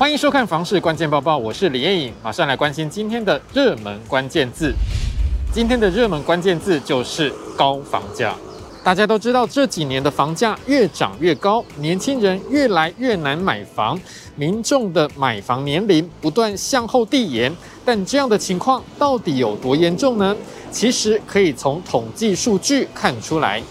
欢迎收看《房市关键报报》，我是李彦颖，马上来关心今天的热门关键字。今天的热门关键字就是高房价。大家都知道，这几年的房价越涨越高，年轻人越来越难买房，民众的买房年龄不断向后递延。但这样的情况到底有多严重呢？其实可以从统计数据看出来。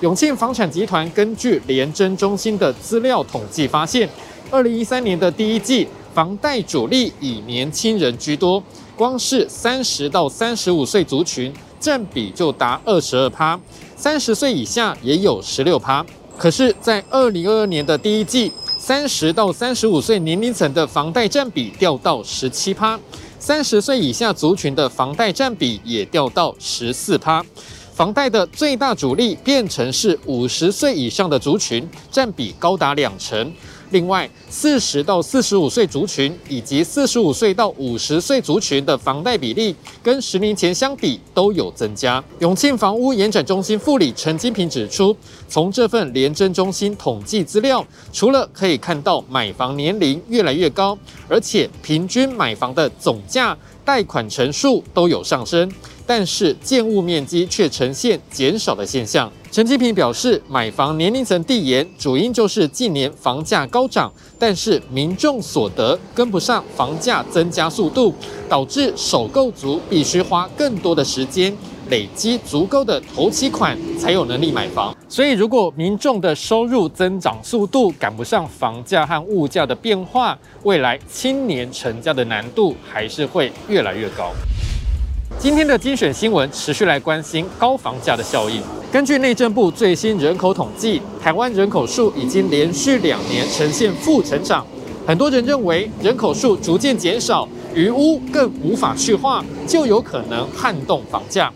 永庆房产集团根据联征中心的资料统计发现，二零一三年的第一季，房贷主力以年轻人居多，光是三十到三十五岁族群占比就达二十二趴，三十岁以下也有十六趴。可是，在二零二二年的第一季，三十到三十五岁年龄层的房贷占比掉到十七趴，三十岁以下族群的房贷占比也掉到十四趴。房贷的最大主力变成是五十岁以上的族群，占比高达两成。另外，四十到四十五岁族群以及四十五岁到五十岁族群的房贷比例，跟十年前相比都有增加。永庆房屋延展中心副理陈金平指出，从这份廉政中心统计资料，除了可以看到买房年龄越来越高，而且平均买房的总价、贷款成数都有上升。但是建物面积却呈现减少的现象。陈金平表示，买房年龄层递延，主因就是近年房价高涨，但是民众所得跟不上房价增加速度，导致首购族必须花更多的时间累积足够的头期款，才有能力买房。所以，如果民众的收入增长速度赶不上房价和物价的变化，未来青年成家的难度还是会越来越高。今天的精选新闻持续来关心高房价的效应。根据内政部最新人口统计，台湾人口数已经连续两年呈现负成长。很多人认为人口数逐渐减少，余屋更无法去化，就有可能撼动房价。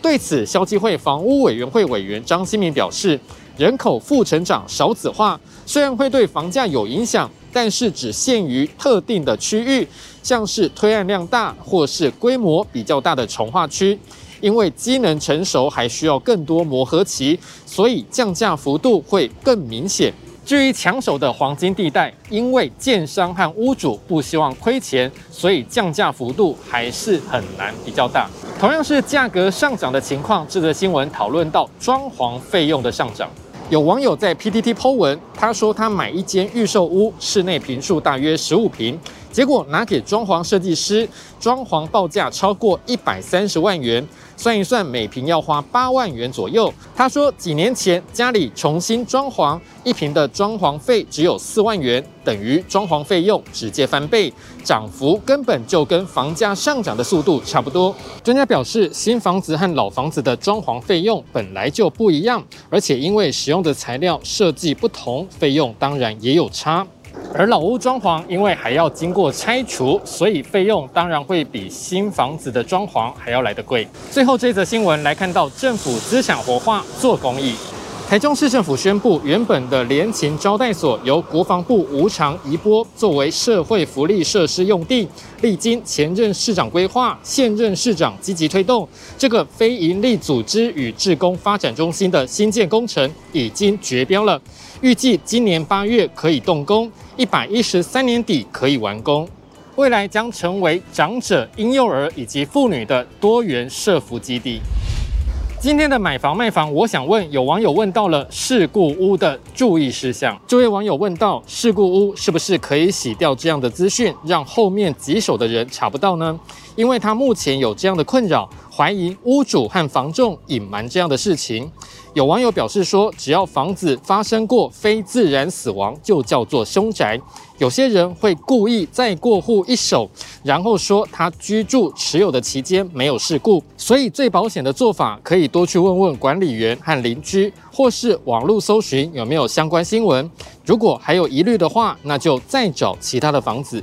对此，消基会房屋委员会委员张新民表示，人口负成长、少子化虽然会对房价有影响。但是只限于特定的区域，像是推案量大或是规模比较大的重划区，因为机能成熟还需要更多磨合期，所以降价幅度会更明显。至于抢手的黄金地带，因为建商和屋主不希望亏钱，所以降价幅度还是很难比较大。同样是价格上涨的情况，这则新闻讨论到装潢费用的上涨。有网友在 PTT Po 文，他说他买一间预售屋，室内坪数大约十五坪，结果拿给装潢设计师，装潢报价超过一百三十万元。算一算，每坪要花八万元左右。他说，几年前家里重新装潢，一坪的装潢费只有四万元，等于装潢费用直接翻倍，涨幅根本就跟房价上涨的速度差不多。专家表示，新房子和老房子的装潢费用本来就不一样，而且因为使用的材料设计不同，费用当然也有差。而老屋装潢因为还要经过拆除，所以费用当然会比新房子的装潢还要来得贵。最后这则新闻来看到政府资产活化做公益。台中市政府宣布，原本的联勤招待所由国防部无偿移拨作为社会福利设施用地。历经前任市长规划，现任市长积极推动，这个非营利组织与志工发展中心的新建工程已经决标了，预计今年八月可以动工，一百一十三年底可以完工。未来将成为长者、婴幼儿以及妇女的多元社福基地。今天的买房卖房，我想问，有网友问到了事故屋的注意事项。这位网友问到，事故屋是不是可以洗掉这样的资讯，让后面棘手的人查不到呢？因为他目前有这样的困扰，怀疑屋主和房仲隐瞒这样的事情。有网友表示说，只要房子发生过非自然死亡，就叫做凶宅。有些人会故意再过户一手，然后说他居住持有的期间没有事故，所以最保险的做法可以多去问问管理员和邻居，或是网络搜寻有没有相关新闻。如果还有疑虑的话，那就再找其他的房子。